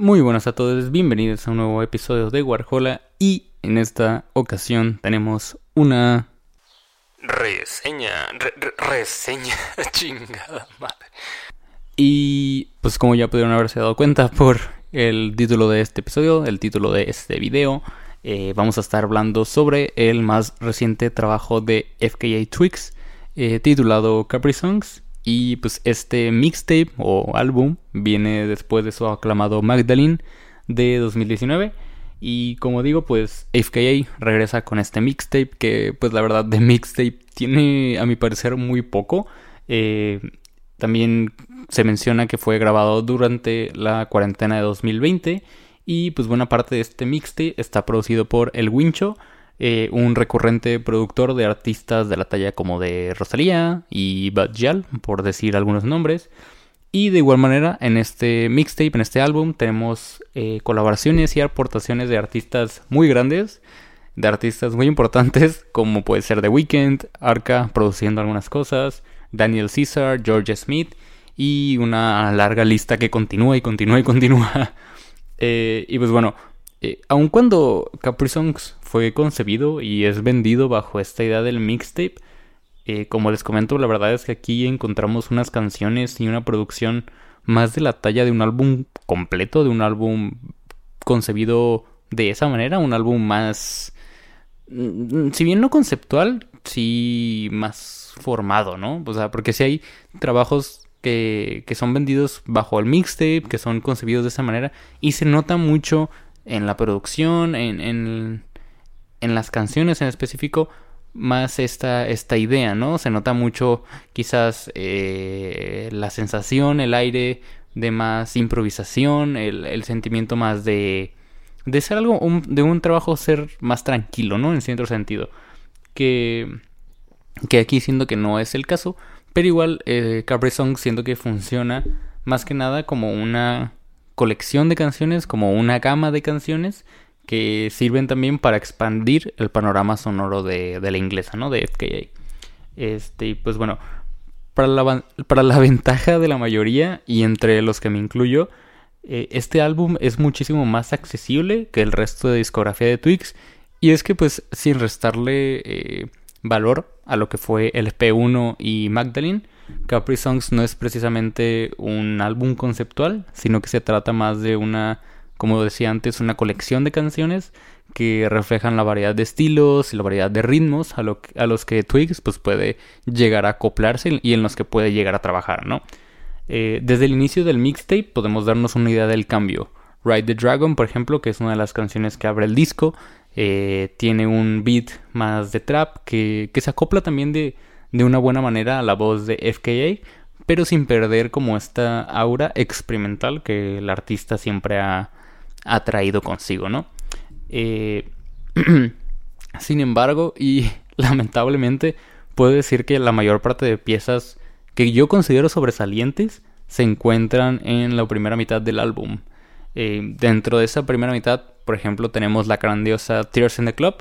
Muy buenas a todos, bienvenidos a un nuevo episodio de Warhola y en esta ocasión tenemos una reseña, reseña, chingada madre. Y pues como ya pudieron haberse dado cuenta por el título de este episodio, el título de este video, eh, vamos a estar hablando sobre el más reciente trabajo de FKA Twix eh, titulado Capri Songs y pues este mixtape o álbum viene después de su aclamado Magdalene de 2019. Y como digo, pues FKA regresa con este mixtape que pues la verdad de mixtape tiene a mi parecer muy poco. Eh, también se menciona que fue grabado durante la cuarentena de 2020 y pues buena parte de este mixtape está producido por El Wincho eh, un recurrente productor de artistas de la talla como de Rosalía y Bad por decir algunos nombres. Y de igual manera, en este mixtape, en este álbum, tenemos eh, colaboraciones y aportaciones de artistas muy grandes, de artistas muy importantes, como puede ser The Weeknd, Arca produciendo algunas cosas, Daniel Caesar, George Smith y una larga lista que continúa y continúa y continúa. Eh, y pues bueno, eh, aun cuando Capri Songs fue concebido y es vendido bajo esta idea del mixtape, eh, como les comento, la verdad es que aquí encontramos unas canciones y una producción más de la talla de un álbum completo, de un álbum concebido de esa manera, un álbum más, mm, si bien no conceptual, sí más formado, ¿no? O sea, porque si hay trabajos que, que son vendidos bajo el mixtape, que son concebidos de esa manera, y se nota mucho en la producción, en, en, en las canciones en específico, más esta, esta idea, ¿no? Se nota mucho quizás eh, la sensación, el aire de más improvisación, el, el sentimiento más de, de ser algo, de un trabajo ser más tranquilo, ¿no? En cierto sentido. Que, que aquí siento que no es el caso, pero igual eh, Capri Song siento que funciona más que nada como una colección de canciones, como una gama de canciones que sirven también para expandir el panorama sonoro de, la inglesa, ¿no? De FKA. Este, pues bueno, para la, para la ventaja de la mayoría y entre los que me incluyo, eh, este álbum es muchísimo más accesible que el resto de discografía de Twix. Y es que pues sin restarle eh, valor a lo que fue el P1 y Magdalene, Capri Songs no es precisamente un álbum conceptual, sino que se trata más de una, como decía antes, una colección de canciones que reflejan la variedad de estilos y la variedad de ritmos a, los que Twigs pues, puede llegar a acoplarse y en los que puede llegar a trabajar, ¿no? Eh, desde el inicio del mixtape podemos darnos una idea del cambio. Ride the Dragon, por ejemplo, que es una de las canciones que abre el disco, eh, tiene un beat más de trap que, que se acopla también de, de una buena manera a la voz de FKA, pero sin perder como esta aura experimental que el artista siempre ha, traído consigo, ¿no? Eh, sin embargo, y lamentablemente, puedo decir que la mayor parte de piezas que yo considero sobresalientes se encuentran en la primera mitad del álbum. Eh, dentro de esa primera mitad, por ejemplo, tenemos la grandiosa Tears in the Club,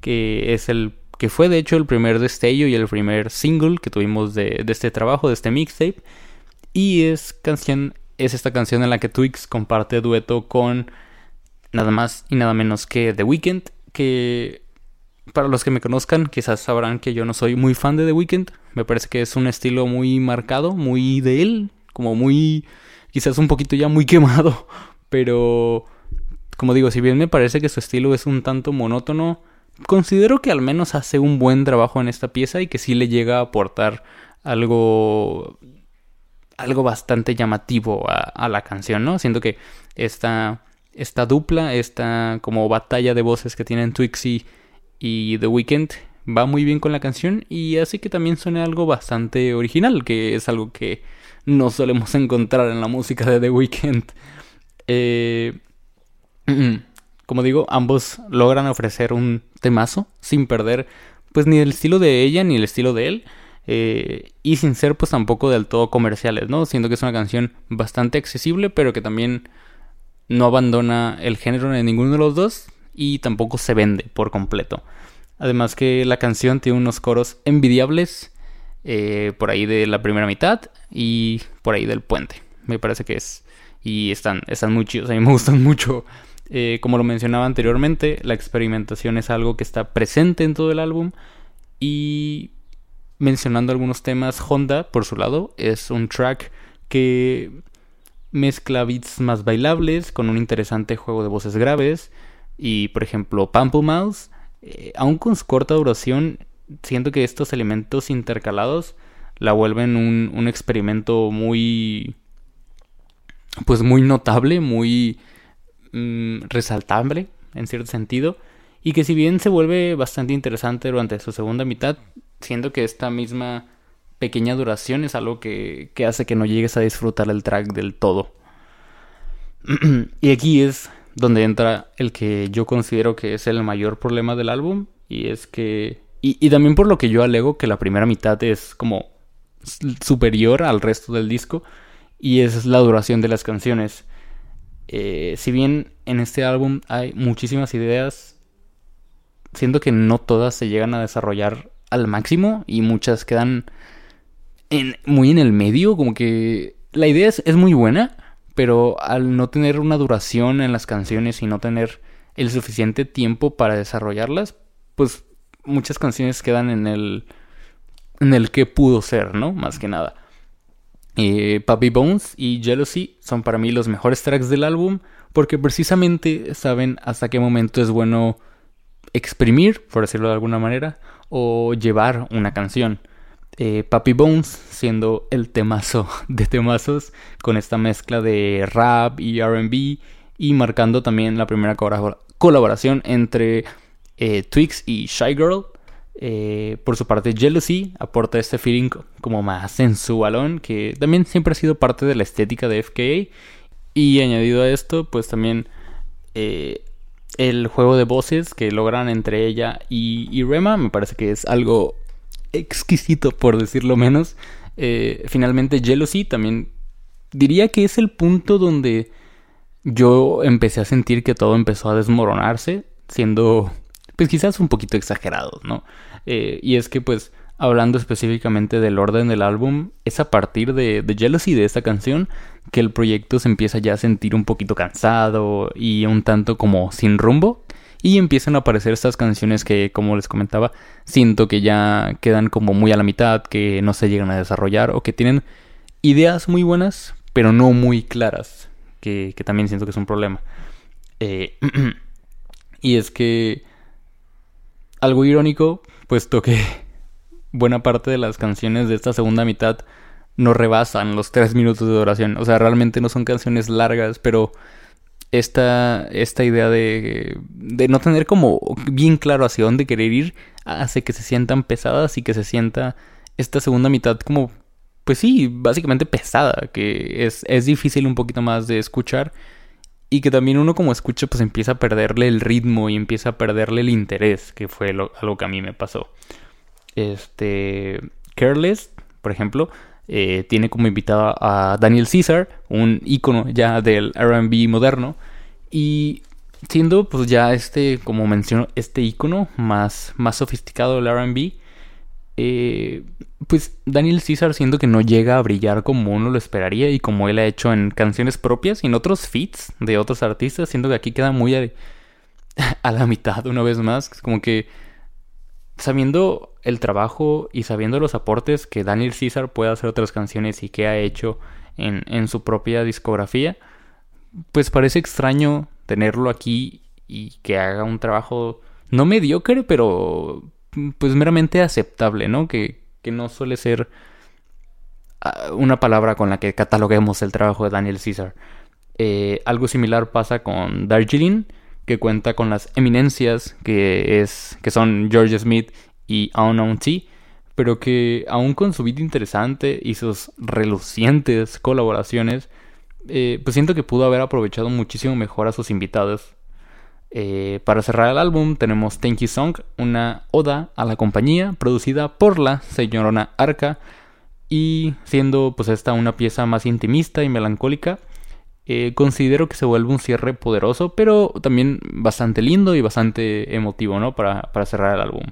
que es el que fue de hecho el primer destello y el primer single que tuvimos de, este trabajo, de este mixtape. Y es canción, es esta canción en la que Twix comparte dueto con nada más y nada menos que The Weeknd, que para los que me conozcan quizás sabrán que yo no soy muy fan de The Weeknd, me parece que es un estilo muy marcado, muy de él, como muy quizás un poquito ya muy quemado, pero como digo, si bien me parece que su estilo es un tanto monótono, considero que al menos hace un buen trabajo en esta pieza y que sí le llega a aportar algo algo bastante llamativo a, la canción, ¿no? Siento que esta, esta dupla, esta como batalla de voces que tienen Twixie y The Weeknd va muy bien con la canción y hace que también suene algo bastante original, que es algo que no solemos encontrar en la música de The Weeknd. Eh, como digo, ambos logran ofrecer un temazo sin perder pues ni el estilo de ella ni el estilo de él. Eh, y sin ser pues tampoco del todo comerciales, ¿no? Siento que es una canción bastante accesible, pero que también no abandona el género en ninguno de los dos y tampoco se vende por completo. Además que la canción tiene unos coros envidiables eh, por ahí de la primera mitad y por ahí del puente. Me parece que es. Y están, están muy chidos, a mí me gustan mucho. Eh, como lo mencionaba anteriormente, la experimentación es algo que está presente en todo el álbum. Y mencionando algunos temas, Honda, por su lado, es un track que mezcla beats más bailables con un interesante juego de voces graves. Y por ejemplo, Pample Mouse, eh, aún con su corta duración, siento que estos elementos intercalados la vuelven un, un experimento muy. Pues muy notable, muy mm, resaltable en cierto sentido. Y que si bien se vuelve bastante interesante durante su segunda mitad, siento que esta misma pequeña duración es algo que, que hace que no llegues a disfrutar el track del todo. y aquí es donde entra el que yo considero que es el mayor problema del álbum. Y es que. Y, y también por lo que yo alego que la primera mitad es como superior al resto del disco. Y es la duración de las canciones. Eh, si bien en este álbum hay muchísimas ideas, siento que no todas se llegan a desarrollar al máximo y muchas quedan muy en el medio, como que la idea es, es muy buena, pero al no tener una duración en las canciones y no tener el suficiente tiempo para desarrollarlas, pues muchas canciones quedan en el en el que pudo ser, ¿no? Más que nada. Eh, Puppy Bones y Jealousy son para mí los mejores tracks del álbum porque precisamente saben hasta qué momento es bueno exprimir, por decirlo de alguna manera, o llevar una canción. Eh, Puppy Bones siendo el temazo de temazos con esta mezcla de rap y RB y marcando también la primera colaboración entre eh, Twix y Shy Girl. Eh, por su parte, Jealousy aporta este feeling como más sensualón que también siempre ha sido parte de la estética de FKA. Y añadido a esto, pues también el juego de voces que logran entre ella y, Rema me parece que es algo exquisito por decirlo menos. Eh, finalmente Jealousy también diría que es el punto donde yo empecé a sentir que todo empezó a desmoronarse, siendo pues quizás un poquito exagerado, ¿no? Eh, y es que pues hablando específicamente del orden del álbum, es a partir de, de Jealousy, de esta canción, que el proyecto se empieza ya a sentir un poquito cansado y un tanto como sin rumbo. Y empiezan a aparecer estas canciones que, como les comentaba, siento que ya quedan como muy a la mitad, que no se llegan a desarrollar o que tienen ideas muy buenas, pero no muy claras, que, también siento que es un problema. Eh, y es que algo irónico, puesto que buena parte de las canciones de esta segunda mitad no rebasan los tres minutos de duración. O sea, realmente no son canciones largas, pero esta, esta idea de, de no tener como bien claro hacia dónde querer ir hace que se sientan pesadas y que se sienta esta segunda mitad como, pues sí, básicamente pesada, que es, es difícil un poquito más de escuchar y que también uno como escucha pues empieza a perderle el ritmo y empieza a perderle el interés, que fue algo que a mí me pasó. Este, Careless, por ejemplo, eh, tiene como invitado a Daniel Caesar, un ícono ya del RB moderno. Y siendo pues ya este, como menciono, este ícono más, más sofisticado del RB, eh, pues Daniel Caesar siendo que no llega a brillar como uno lo esperaría y como él ha hecho en canciones propias y en otros feats de otros artistas, siendo que aquí queda muy a, a la mitad una vez más, como que sabiendo el trabajo y sabiendo los aportes que Daniel César puede hacer otras canciones y que ha hecho en, en su propia discografía, pues parece extraño tenerlo aquí y que haga un trabajo no mediocre, pero pues meramente aceptable, ¿no? Que, que no suele ser ah, una palabra con la que cataloguemos el trabajo de Daniel César. Eh, algo similar pasa con Darjeeling, que cuenta con las eminencias que, es, que son George Smith y Unknown T, pero que aún con su vida interesante y sus relucientes colaboraciones, eh, pues siento que pudo haber aprovechado muchísimo mejor a sus invitados. Eh, para cerrar el álbum tenemos Thank You Song, una oda a la compañía producida por la señorona Arca y siendo pues esta una pieza más intimista y melancólica, eh, considero que se vuelve un cierre poderoso, pero también bastante lindo y bastante emotivo, ¿no? Para, para cerrar el álbum.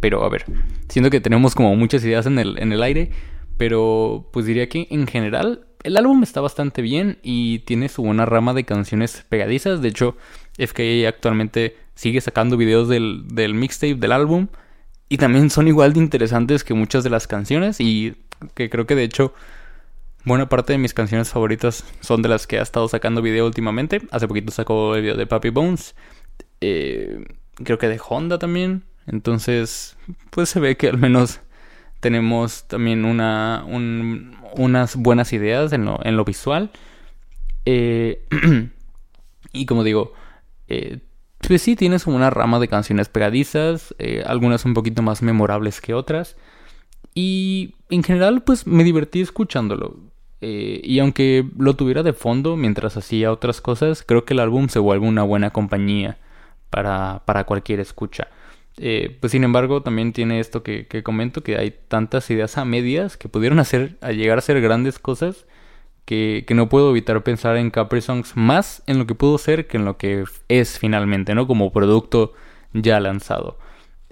Pero a ver, siento que tenemos como muchas ideas en el, en el aire, pero pues diría que en general el álbum está bastante bien y tiene su buena rama de canciones pegadizas. De hecho, FKA actualmente sigue sacando videos del, del mixtape del álbum y también son igual de interesantes que muchas de las canciones y que creo que de hecho buena parte de mis canciones favoritas son de las que ha estado sacando video últimamente. Hace poquito sacó el video de Papi Bones. Eh, creo que de Honda también. Entonces, pues se ve que al menos tenemos también una, unas buenas ideas en lo, en lo visual. Eh, y como digo, eh, pues sí, tienes una rama de canciones pegadizas, eh, algunas un poquito más memorables que otras. Y en general, pues me divertí escuchándolo. Eh, y aunque lo tuviera de fondo mientras hacía otras cosas, creo que el álbum se vuelve una buena compañía para, para cualquier escucha. Pues sin embargo, también tiene esto que, que, comento, que hay tantas ideas a medias que pudieron hacer, a llegar a ser grandes cosas que, no puedo evitar pensar en Capri Songs más en lo que pudo ser que en lo que es finalmente, ¿no? Como producto ya lanzado.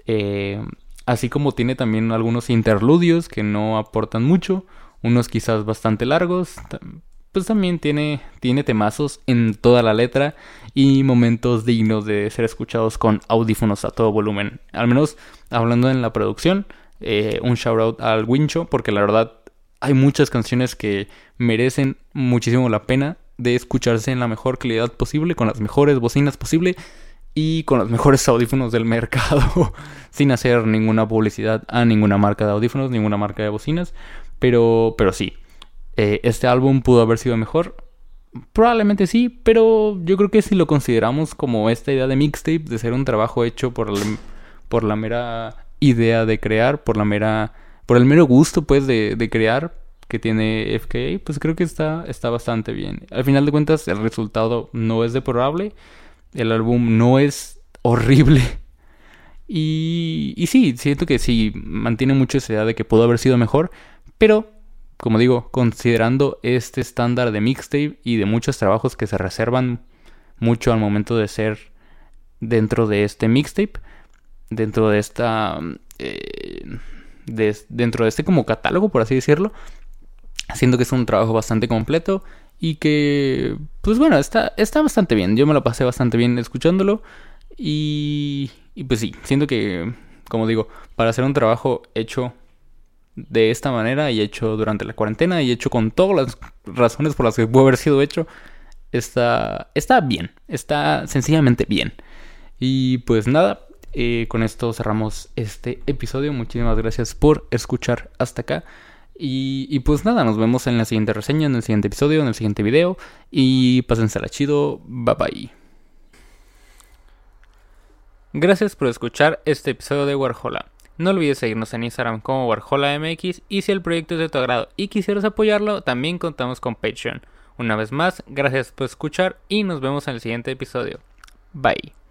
Eh, así como tiene también algunos interludios que no aportan mucho, unos quizás bastante largos, pues también tiene, tiene temazos en toda la letra y momentos dignos de ser escuchados con audífonos a todo volumen. Al menos hablando en la producción, eh, un shout out al Wincho, porque la verdad hay muchas canciones que merecen muchísimo la pena de escucharse en la mejor calidad posible, con las mejores bocinas posible y con los mejores audífonos del mercado, sin hacer ninguna publicidad a ninguna marca de audífonos, ninguna marca de bocinas, pero, pero sí, eh, este álbum pudo haber sido mejor. Probablemente sí, pero yo creo que si lo consideramos como esta idea de mixtape, de ser un trabajo hecho por, por la mera idea de crear, por la mera por el mero gusto, pues, de, de crear que tiene FKA, pues creo que está, está bastante bien. Al final de cuentas, el resultado no es deplorable. El álbum no es horrible. Y, y sí, siento que sí, mantiene mucho esa idea de que pudo haber sido mejor. Pero, como digo, considerando este estándar de mixtape y de muchos trabajos que se reservan mucho al momento de ser dentro de este mixtape, dentro de esta... Eh, dentro de este como catálogo, por así decirlo. Siento que es un trabajo bastante completo y que, pues bueno, está, está bastante bien. Yo me lo pasé bastante bien escuchándolo y, y pues sí, siento que, como digo, para hacer un trabajo hecho de esta manera y hecho durante la cuarentena y hecho con todas las razones por las que pudo haber sido hecho, está, está bien, está sencillamente bien. Y pues nada, eh, con esto cerramos este episodio. Muchísimas gracias por escuchar hasta acá. Y, pues nada, nos vemos en la siguiente reseña, en el siguiente episodio, en el siguiente video. Y pásensela chido. Bye bye. Gracias por escuchar este episodio de Warhola. No olvides seguirnos en Instagram como WarholaMX y si el proyecto es de tu agrado y quisieras apoyarlo, también contamos con Patreon. Una vez más, gracias por escuchar y nos vemos en el siguiente episodio. Bye.